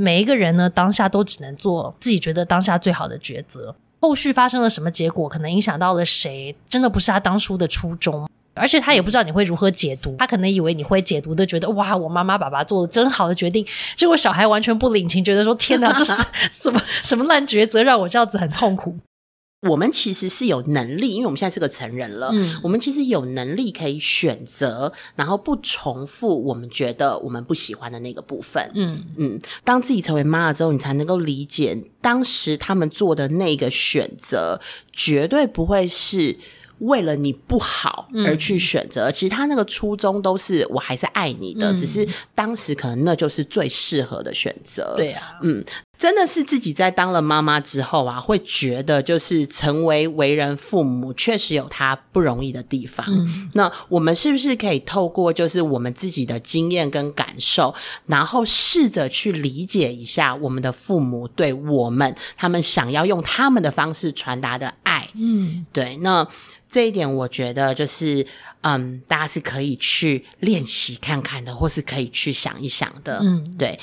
每一个人呢，当下都只能做自己觉得当下最好的抉择。后续发生了什么结果，可能影响到了谁，真的不是他当初的初衷。而且他也不知道你会如何解读，他可能以为你会解读的，觉得哇，我妈妈爸爸做的真好的决定。结果小孩完全不领情，觉得说天哪，这是 什么什么烂抉择，让我这样子很痛苦。我们其实是有能力，因为我们现在是个成人了，我们其实有能力可以选择，然后不重复我们觉得我们不喜欢的那个部分。嗯嗯，当自己成为妈了之后，你才能够理解当时他们做的那个选择，绝对不会是。为了你不好而去选择，其实他那个初衷都是我还是爱你的，只是当时可能那就是最适合的选择。对啊，嗯，真的是自己在当了妈妈之后啊，会觉得就是成为为人父母确实有他不容易的地方。那我们是不是可以透过就是我们自己的经验跟感受，然后试着去理解一下我们的父母对我们他们想要用他们的方式传达的爱？嗯，对，那。这一点我觉得就是，嗯，大家是可以去练习看看的，或是可以去想一想的。嗯，对。